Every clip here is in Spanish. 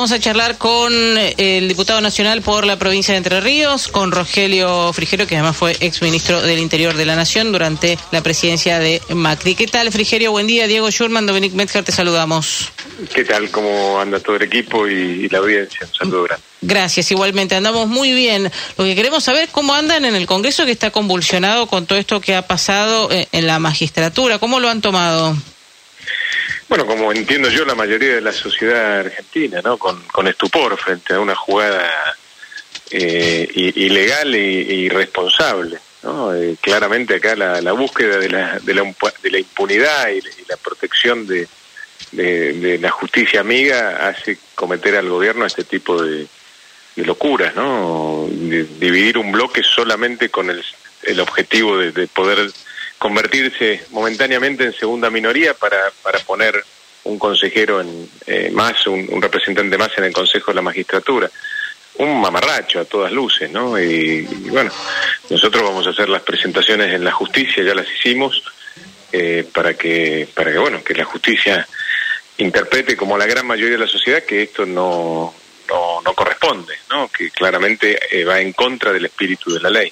vamos a charlar con eh, el diputado nacional por la provincia de Entre Ríos, con Rogelio Frigerio, que además fue exministro del Interior de la Nación durante la presidencia de Macri. ¿Qué tal, Frigerio? Buen día. Diego Schurman, Dominic Metzger, te saludamos. ¿Qué tal? ¿Cómo anda todo el equipo y, la audiencia? Un saludo grande. Gracias, igualmente. Andamos muy bien. Lo que queremos saber es cómo andan en el Congreso que está convulsionado con todo esto que ha pasado eh, en la magistratura. ¿Cómo lo han tomado? Bueno, como entiendo yo, la mayoría de la sociedad argentina, ¿no? Con, estupor frente a una jugada eh, ilegal e, irresponsable. ¿no? Eh, claramente acá la, búsqueda de la, de, la, de la impunidad y, la protección de, de, la justicia amiga hace cometer al gobierno este tipo de, locuras, ¿no? dividir un bloque solamente con el, el objetivo de poder convertirse momentáneamente en segunda minoría para, para poner un consejero en, eh, más, un, representante más en el Consejo de la Magistratura. Un mamarracho a todas luces, ¿no? Y, bueno, nosotros vamos a hacer las presentaciones en la justicia, ya las hicimos, eh, para que, para que, bueno, que la justicia interprete como la gran mayoría de la sociedad que esto no, no, no corresponde, ¿no? Que claramente eh, va en contra del espíritu de la ley.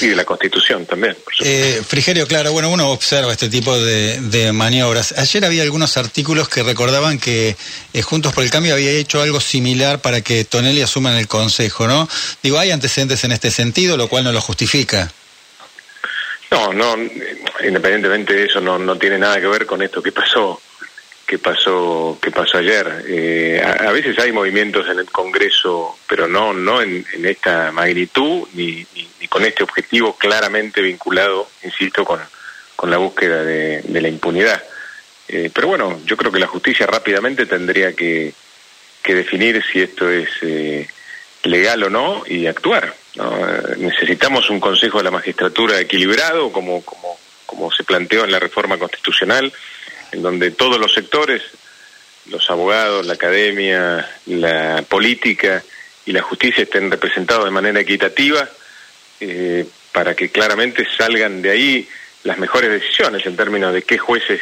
Y de la Constitución también. Eh, Frigerio, claro, bueno, uno observa este tipo de, maniobras. Ayer había algunos artículos que recordaban que eh, Juntos por el Cambio había hecho algo similar para que Tonelli asuma en el Consejo, ¿no? Digo, hay antecedentes en este sentido, lo cual no lo justifica. No, no, independientemente de eso, no, no tiene nada que ver con esto que pasó que pasó que pasó ayer. Eh, a, veces hay movimientos en el Congreso, pero no no en, esta magnitud ni, ni, con este objetivo claramente vinculado, insisto, con, con la búsqueda de, la impunidad. Eh, pero bueno, yo creo que la justicia rápidamente tendría que, que definir si esto es eh, legal o no y actuar. necesitamos un Consejo de la Magistratura equilibrado, como, como, como se planteó en la reforma constitucional en donde todos los sectores, los abogados, la academia, la política y la justicia estén representados de manera equitativa eh, para que claramente salgan de ahí las mejores decisiones en términos de qué jueces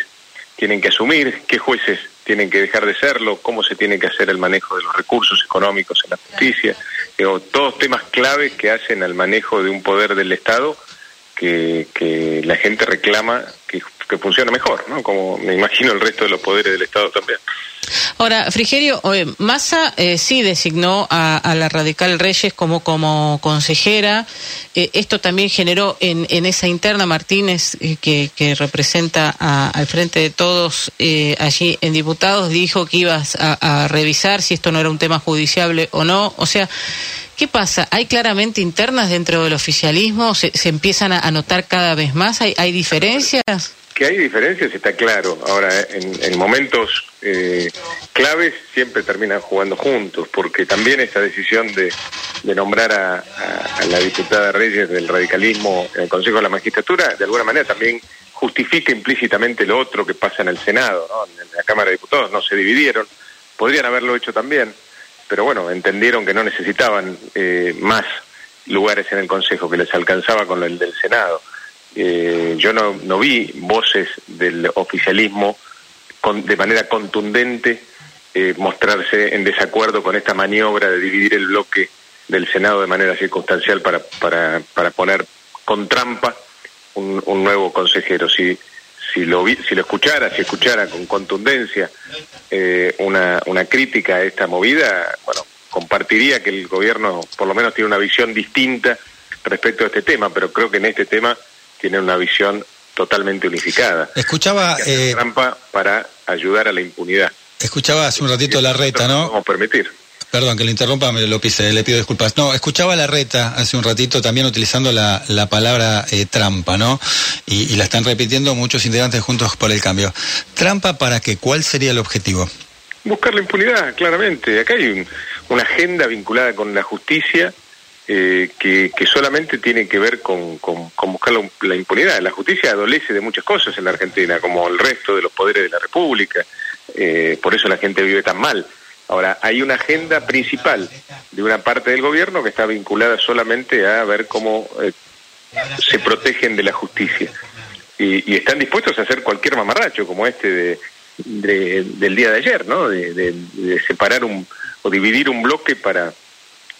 tienen que asumir, qué jueces tienen que dejar de serlo, cómo se tiene que hacer el manejo de los recursos económicos en la justicia, todos temas claves que hacen al manejo de un poder del Estado que la gente reclama que que funcione mejor, ¿no? Como me imagino el resto de los poderes del Estado también. Ahora, Frigerio, Massa eh, sí designó a, la radical Reyes como, como consejera. Eh, esto también generó en, en esa interna Martínez, eh, que, que, representa al frente de todos allí en diputados, dijo que ibas a, a revisar si esto no era un tema judiciable o no. O sea, ¿Qué pasa? ¿Hay claramente internas dentro del oficialismo? ¿Se, se empiezan a notar cada vez más? ¿Hay, hay diferencias? Que hay diferencias está claro. Ahora, en, momentos eh, claves siempre terminan jugando juntos, porque también esta decisión de, nombrar a, la diputada Reyes del radicalismo en el Consejo de la Magistratura, de alguna manera también justifica implícitamente lo otro que pasa en el Senado, ¿no? en la Cámara de Diputados no se dividieron, podrían haberlo hecho también pero bueno, entendieron que no necesitaban eh, más lugares en el Consejo, que les alcanzaba con el del Senado. Eh, yo no, no vi voces del oficialismo con, de manera contundente eh, mostrarse en desacuerdo con esta maniobra de dividir el bloque del Senado de manera circunstancial para, para, para poner con trampa un, nuevo consejero. Si, si lo, si lo escuchara, si escuchara con contundencia eh, una, una crítica a esta movida, bueno, compartiría que el gobierno por lo menos tiene una visión distinta respecto a este tema, pero creo que en este tema tiene una visión totalmente unificada. Escuchaba... Eh, trampa para ayudar a la impunidad. Escuchaba hace un ratito la reta, ¿no? No permitir. Perdón, que le interrumpa, me lo pise, le pido disculpas. No, escuchaba la reta hace un ratito también utilizando la, la palabra eh, trampa, ¿no? Y, la están repitiendo muchos integrantes juntos por el cambio. ¿Trampa para qué? ¿Cuál sería el objetivo? Buscar la impunidad, claramente. Acá hay una agenda vinculada con la justicia eh, que, solamente tiene que ver con, con, buscar la, impunidad. La justicia adolece de muchas cosas en la Argentina, como el resto de los poderes de la República. Eh, por eso la gente vive tan mal Ahora, hay una agenda principal de una parte del gobierno que está vinculada solamente a ver cómo eh, se protegen de la justicia. Y, están dispuestos a hacer cualquier mamarracho como este de, del día de ayer, ¿no? De, separar un, o dividir un bloque para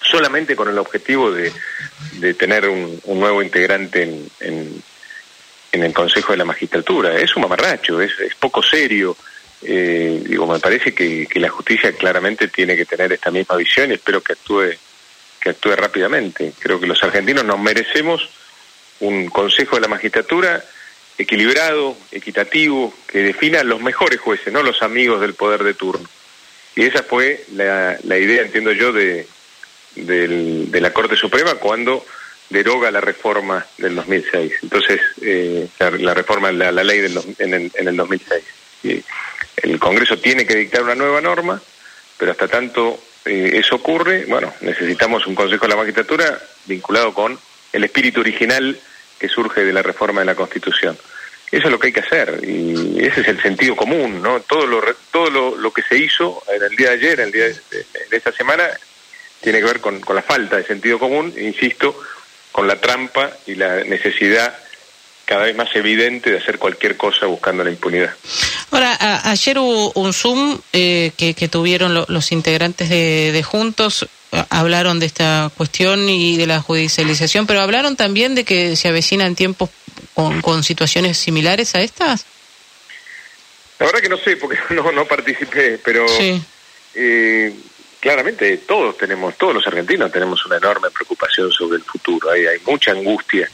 solamente con el objetivo de, de tener un, nuevo integrante en, en, el Consejo de la Magistratura. Es un mamarracho, es, es poco serio. Eh, digo, me parece que, que, la justicia claramente tiene que tener esta misma visión y espero que actúe que actúe rápidamente. Creo que los argentinos nos merecemos un Consejo de la Magistratura equilibrado, equitativo, que defina los mejores jueces, no los amigos del poder de turno. Y esa fue la, la idea, entiendo yo, de, de la Corte Suprema cuando deroga la reforma del 2006. Entonces, eh, la, reforma de la, ley del, en, el, en el 2006. Y el Congreso tiene que dictar una nueva norma, pero hasta tanto eh, eso ocurre, bueno, necesitamos un Consejo de la Magistratura vinculado con el espíritu original que surge de la reforma de la Constitución. Eso es lo que hay que hacer y ese es el sentido común, ¿no? Todo lo todo lo, lo que se hizo en el día de ayer, en el día de, esta semana, tiene que ver con, con, la falta de sentido común, insisto, con la trampa y la necesidad cada vez más evidente de hacer cualquier cosa buscando la impunidad. Ahora, ayer hubo un Zoom eh, que, que, tuvieron los integrantes de, de Juntos hablaron de esta cuestión y de la judicialización, pero hablaron también de que se avecinan tiempos con, con situaciones similares a estas. La verdad que no sé, porque no, no participé, pero eh, claramente todos tenemos, todos los argentinos tenemos una enorme preocupación sobre el futuro. Hay, hay mucha angustia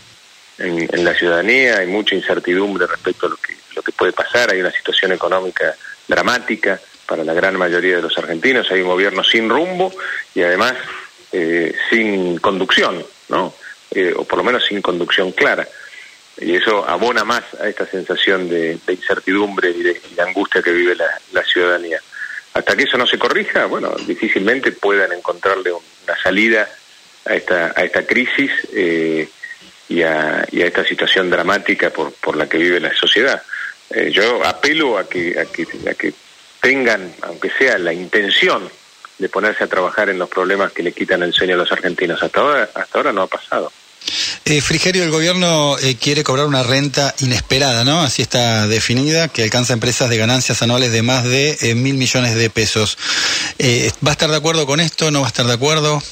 en, la ciudadanía, hay mucha incertidumbre respecto a lo que, lo que puede pasar, hay una situación económica dramática para la gran mayoría de los argentinos, hay un gobierno sin rumbo y además eh, sin conducción, ¿no? Eh, o por lo menos sin conducción clara. Y eso abona más a esta sensación de, incertidumbre y de, angustia que vive la, ciudadanía. Hasta que eso no se corrija, bueno, difícilmente puedan encontrarle una salida a esta, a esta crisis eh, y, a, y, a, esta situación dramática por, por la que vive la sociedad. Eh, yo apelo a que, a que, a que tengan, aunque sea la intención de ponerse a trabajar en los problemas que le quitan el sueño a los argentinos. Hasta ahora, hasta ahora no ha pasado. Eh, Frigerio, el gobierno eh, quiere cobrar una renta inesperada, ¿no? Así está definida, que alcanza empresas de ganancias anuales de más de eh, mil millones de pesos. Eh, ¿Va a estar de acuerdo con esto? ¿No va a estar de acuerdo?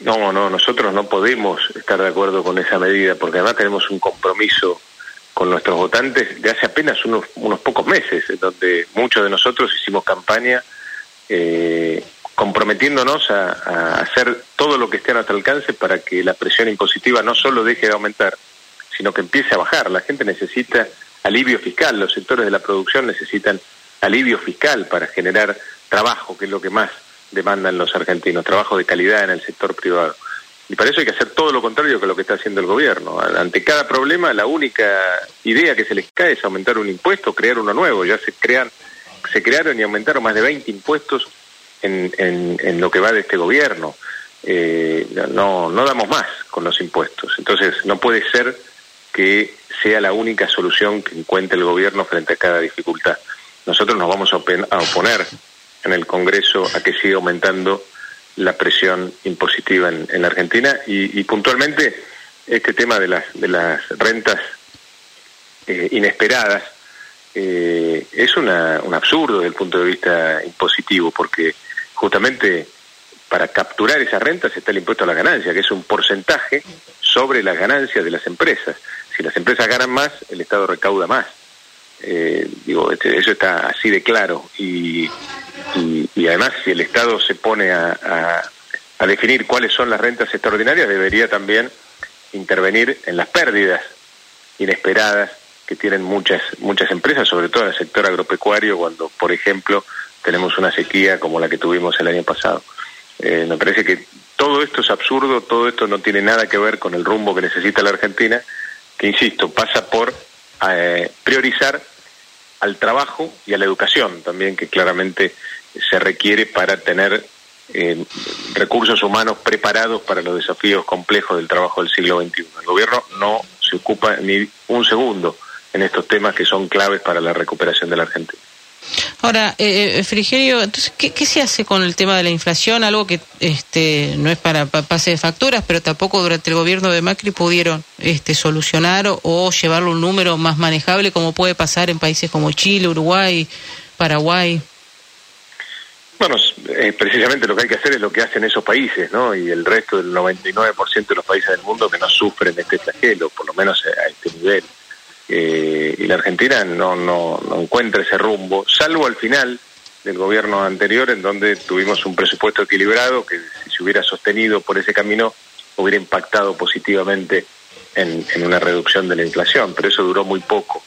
No, no, nosotros no podemos estar de acuerdo con esa medida, porque además tenemos un compromiso con nuestros votantes de hace apenas unos, unos pocos meses, en donde muchos de nosotros hicimos campaña comprometiéndonos a, hacer todo lo que esté a nuestro alcance para que la presión impositiva no solo deje de aumentar, sino que empiece a bajar. La gente necesita alivio fiscal, los sectores de la producción necesitan alivio fiscal para generar trabajo, que es lo que más demandan los argentinos, trabajo de calidad en el sector privado. Y para eso hay que hacer todo lo contrario que lo que está haciendo el gobierno. Ante cada problema, la única idea que se les cae es aumentar un impuesto, crear uno nuevo. Ya se crean, se crearon y aumentaron más de 20 impuestos en, en, lo que va de este gobierno. Eh, no, no damos más con los impuestos. Entonces, no puede ser que sea la única solución que encuentre el gobierno frente a cada dificultad. Nosotros nos vamos a, oponer en el Congreso a que siga aumentando la presión impositiva en, en la Argentina y, puntualmente este tema de las, de las rentas eh, inesperadas eh, es una, un absurdo desde el punto de vista impositivo porque justamente para capturar esas rentas está el impuesto a la ganancia, que es un porcentaje sobre las ganancias de las empresas. Si las empresas ganan más, el Estado recauda más. Eh, digo, este, eso está así de claro. Y, y, además, si el Estado se pone a, a, definir cuáles son las rentas extraordinarias, debería también intervenir en las pérdidas inesperadas que tienen muchas muchas empresas, sobre todo en el sector agropecuario, cuando, por ejemplo, tenemos una sequía como la que tuvimos el año pasado. Eh, me parece que todo esto es absurdo, todo esto no tiene nada que ver con el rumbo que necesita la Argentina, que, insisto, pasa por eh, priorizar al trabajo y a la educación también, que claramente se requiere para tener eh, recursos humanos preparados para los desafíos complejos del trabajo del siglo XXI. El gobierno no se ocupa ni un segundo en estos temas que son claves para la recuperación de la Argentina. Ahora, eh, eh, Frigerio, entonces, ¿qué, se hace con el tema de la inflación? Algo que este, no es para, pase de facturas, pero tampoco durante el gobierno de Macri pudieron este, solucionar o, llevarlo a un número más manejable como puede pasar en países como Chile, Uruguay, Paraguay. Bueno, precisamente lo que hay que hacer es lo que hacen esos países, ¿no? Y el resto del 99% de los países del mundo que no sufren este flagelo, por lo menos a este nivel. Eh, y la Argentina no, no, no encuentra ese rumbo, salvo al final del gobierno anterior, en donde tuvimos un presupuesto equilibrado que si se hubiera sostenido por ese camino hubiera impactado positivamente en, una reducción de la inflación, pero eso duró muy poco.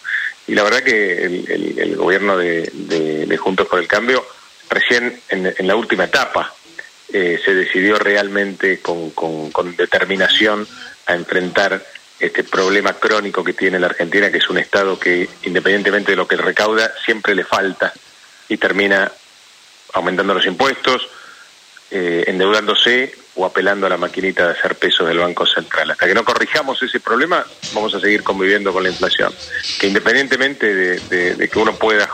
Y la verdad que el, gobierno de, Juntos por el Cambio, recién en, la última etapa, eh, se decidió realmente con, con determinación a enfrentar este problema crónico que tiene la Argentina, que es un Estado que, independientemente de lo que recauda, siempre le falta y termina aumentando los impuestos, eh, endeudándose o apelando a la maquinita de hacer pesos del Banco Central. Hasta que no corrijamos ese problema, vamos a seguir conviviendo con la inflación. Que independientemente de, que uno pueda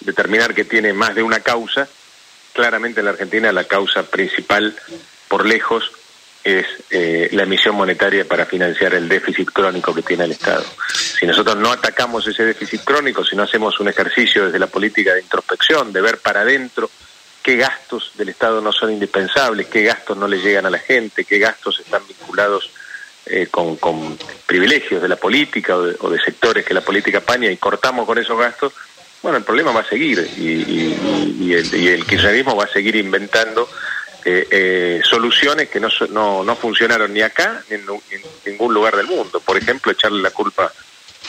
determinar que tiene más de una causa, claramente en la Argentina la causa principal, por lejos, es eh, la emisión monetaria para financiar el déficit crónico que tiene el Estado. Si nosotros no atacamos ese déficit crónico, si no hacemos un ejercicio desde la política de introspección, de ver para adentro qué gastos del Estado no son indispensables, qué gastos no le llegan a la gente, qué gastos están vinculados eh, con, privilegios de la política o de, sectores que la política paña y cortamos con esos gastos, bueno, el problema va a seguir y, el, y el kirchnerismo va a seguir inventando eh, eh, soluciones que no, no, no, funcionaron ni acá ni en, ningún lugar del mundo. Por ejemplo, echarle la culpa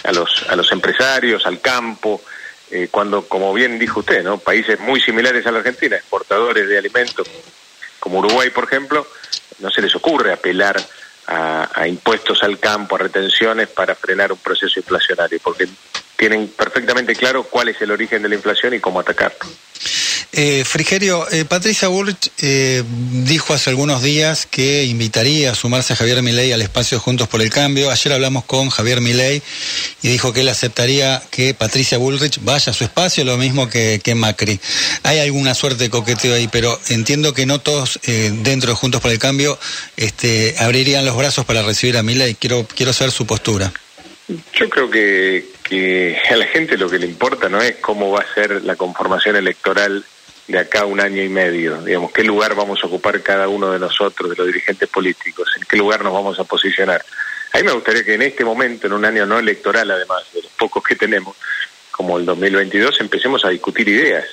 a los, a los empresarios, al campo, eh, cuando, como bien dijo usted, ¿no? países muy similares a la Argentina, exportadores de alimentos, como Uruguay, por ejemplo, no se les ocurre apelar a, a impuestos al campo, a retenciones para frenar un proceso inflacionario, porque tienen perfectamente claro cuál es el origen de la inflación y cómo atacarlo. Eh, Frigerio, eh, Patricia Bullrich eh, dijo hace algunos días que invitaría a sumarse a Javier Milei al espacio Juntos por el Cambio. Ayer hablamos con Javier Milei y dijo que él aceptaría que Patricia Bullrich vaya a su espacio, lo mismo que, Macri. Hay alguna suerte de coqueteo ahí, pero entiendo que no todos eh, dentro de Juntos por el Cambio este, abrirían los brazos para recibir a Milei. Quiero, quiero saber su postura. Yo creo que, que a la gente lo que le importa no es cómo va a ser la conformación electoral de acá un año y medio, digamos, qué lugar vamos a ocupar cada uno de nosotros, de los dirigentes políticos, en qué lugar nos vamos a posicionar. A mí me gustaría que en este momento, en un año no electoral además, de los pocos que tenemos, como el 2022, empecemos a discutir ideas,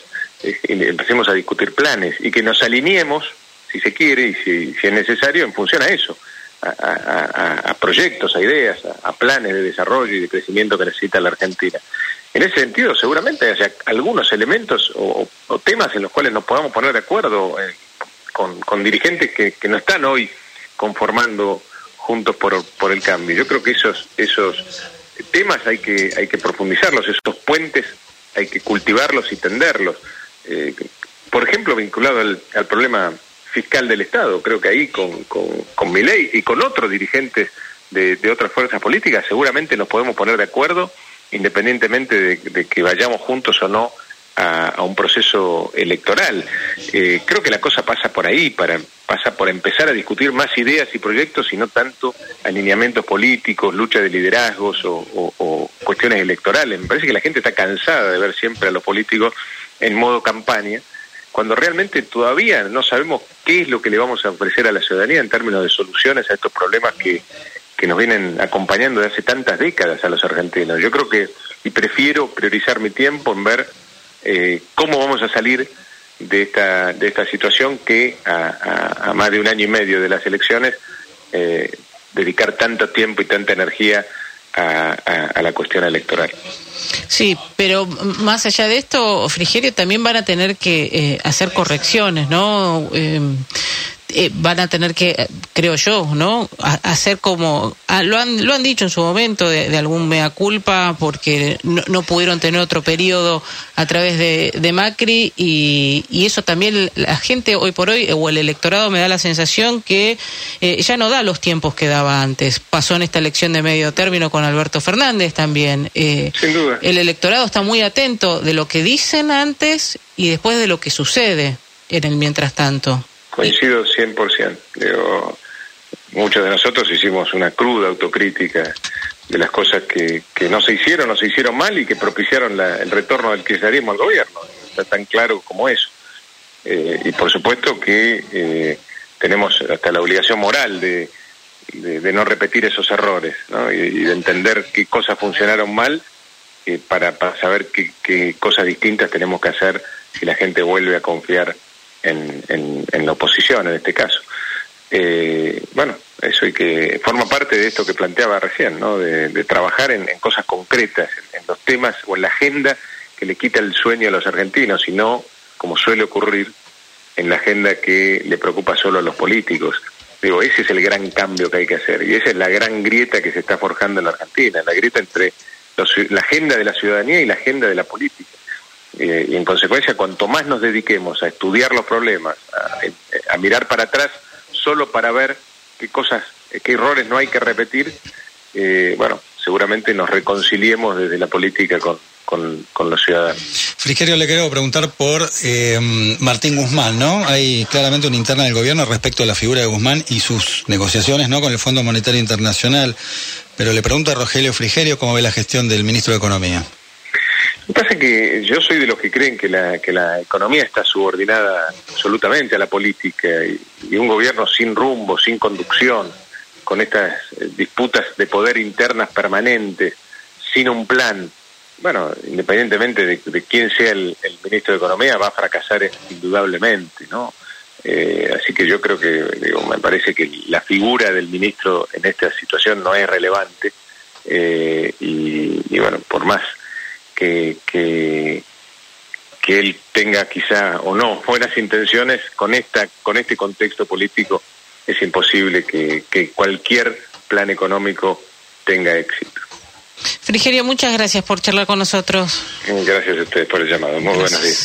empecemos a discutir planes y que nos alineemos, si se quiere y si, es necesario, en función a eso, a, proyectos, a ideas, a, planes de desarrollo y de crecimiento que necesita la Argentina. En ese sentido, seguramente haya algunos elementos o, temas en los cuales nos podamos poner de acuerdo eh, con, dirigentes que, no están hoy conformando juntos por, por el cambio. Yo creo que esos, esos temas hay que, hay que profundizarlos, esos puentes hay que cultivarlos y tenderlos. Eh, por ejemplo, vinculado al, problema fiscal del Estado, creo que ahí con, con, con mi ley y con otros dirigentes de otras fuerzas políticas seguramente nos podemos poner de acuerdo independientemente de, que vayamos juntos o no a, un proceso electoral. Eh, creo que la cosa pasa por ahí, para, pasa por empezar a discutir más ideas y proyectos y no tanto alineamientos políticos, lucha de liderazgos o, cuestiones electorales. Me parece que la gente está cansada de ver siempre a los políticos en modo campaña, cuando realmente todavía no sabemos qué es lo que le vamos a ofrecer a la ciudadanía en términos de soluciones a estos problemas que, que nos vienen acompañando de hace tantas décadas a los argentinos. Yo creo que, y prefiero priorizar mi tiempo en ver eh, cómo vamos a salir de esta, de esta situación que a, más de un año y medio de las elecciones eh, dedicar tanto tiempo y tanta energía a, a, la cuestión electoral. Sí, pero más allá de esto, Frigerio, también van a tener que eh, hacer correcciones, ¿no? Eh, van a tener que, creo yo, ¿no? hacer como, lo, han, lo han dicho en su momento de, algún mea culpa porque no, pudieron tener otro periodo a través de, Macri y, eso también la gente hoy por hoy o el electorado me da la sensación que eh, ya no da los tiempos que daba antes. Pasó en esta elección de medio término con Alberto Fernández también. Eh, Sin duda. El electorado está muy atento de lo que dicen antes y después de lo que sucede en el mientras tanto. Coincido 100%. Digo, muchos de nosotros hicimos una cruda autocrítica de las cosas que, que no se hicieron, no se hicieron mal y que propiciaron el retorno del kirchnerismo al gobierno. Está tan claro como eso. Eh, y por supuesto que eh, tenemos hasta la obligación moral de, de, no repetir esos errores ¿no? y, de entender qué cosas funcionaron mal eh, para, para saber qué, qué, cosas distintas tenemos que hacer si la gente vuelve a confiar en, en, la oposición en este caso. bueno, eso y que forma parte de esto que planteaba recién, ¿no? de, trabajar en, cosas concretas, en, los temas o en la agenda que le quita el sueño a los argentinos y no como suele ocurrir en la agenda que le preocupa solo a los políticos. Digo, ese es el gran cambio que hay que hacer y esa es la gran grieta que se está forjando en la Argentina, la grieta entre la agenda de la ciudadanía y la agenda de la política. Eh, y en consecuencia, cuanto más nos dediquemos a estudiar los problemas, a, mirar para atrás, solo para ver qué cosas, qué errores no hay que repetir, eh, bueno, seguramente nos reconciliemos desde la política con, con, con los ciudadanos. Frigerio, le quiero preguntar por eh, Martín Guzmán, ¿no? Hay claramente una interna del gobierno respecto a la figura de Guzmán y sus negociaciones, ¿no? Con el Fondo Monetario Internacional. Pero le pregunto a Rogelio Frigerio cómo ve la gestión del ministro de Economía. Lo que pasa es que yo soy de los que creen que la, que la economía está subordinada absolutamente a la política y un gobierno sin rumbo, sin conducción, con estas eh, disputas de poder internas permanentes, sin un plan, bueno, independientemente de, quién sea el, ministro de Economía, va a fracasar indudablemente, ¿no? Eh, así que yo creo que, digo, me parece que la figura del ministro en esta situación no es relevante eh, y, bueno, por más que, que, que él tenga quizá o no buenas intenciones con esta con este contexto político es imposible que, que cualquier plan económico tenga éxito. Frigerio, muchas gracias por charlar con nosotros. Gracias a ustedes por el llamado. Muy buenos días.